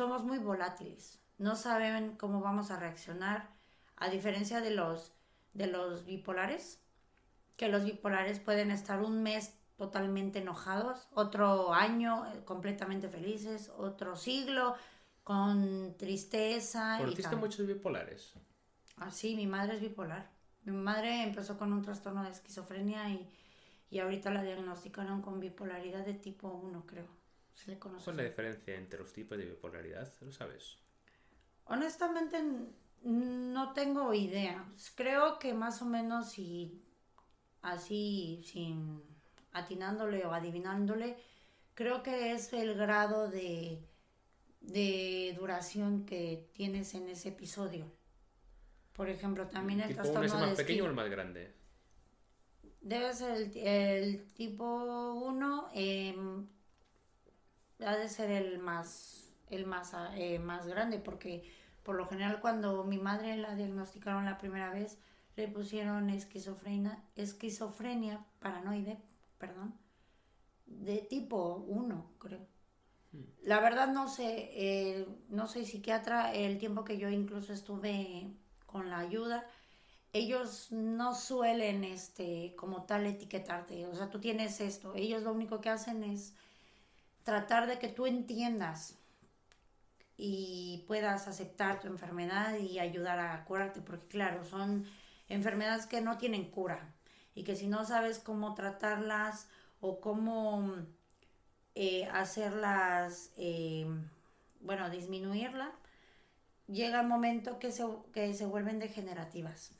somos muy volátiles. No saben cómo vamos a reaccionar, a diferencia de los, de los bipolares, que los bipolares pueden estar un mes totalmente enojados, otro año eh, completamente felices, otro siglo con tristeza. ¿Conociste muchos bipolares? Ah, sí, mi madre es bipolar. Mi madre empezó con un trastorno de esquizofrenia y, y ahorita la diagnosticaron con bipolaridad de tipo 1, creo. Se le conoce. ¿Cuál es la diferencia entre los tipos de bipolaridad? ¿Lo sabes? Honestamente, no tengo idea. Creo que más o menos si así, sin atinándole o adivinándole, creo que es el grado de, de duración que tienes en ese episodio. Por ejemplo, también el trastorno es más pequeño o el más grande? Debe ser el, el tipo 1, eh, ha de ser el más, el más, eh, más grande, porque por lo general cuando mi madre la diagnosticaron la primera vez, le pusieron esquizofrenia, esquizofrenia paranoide, perdón, de tipo 1, creo. Hmm. La verdad no sé, eh, no soy psiquiatra, el tiempo que yo incluso estuve con la ayuda, ellos no suelen este como tal etiquetarte, o sea, tú tienes esto, ellos lo único que hacen es tratar de que tú entiendas y puedas aceptar tu enfermedad y ayudar a curarte, porque claro, son enfermedades que no tienen cura y que si no sabes cómo tratarlas o cómo eh, hacerlas, eh, bueno, disminuirla, llega el momento que se, que se vuelven degenerativas.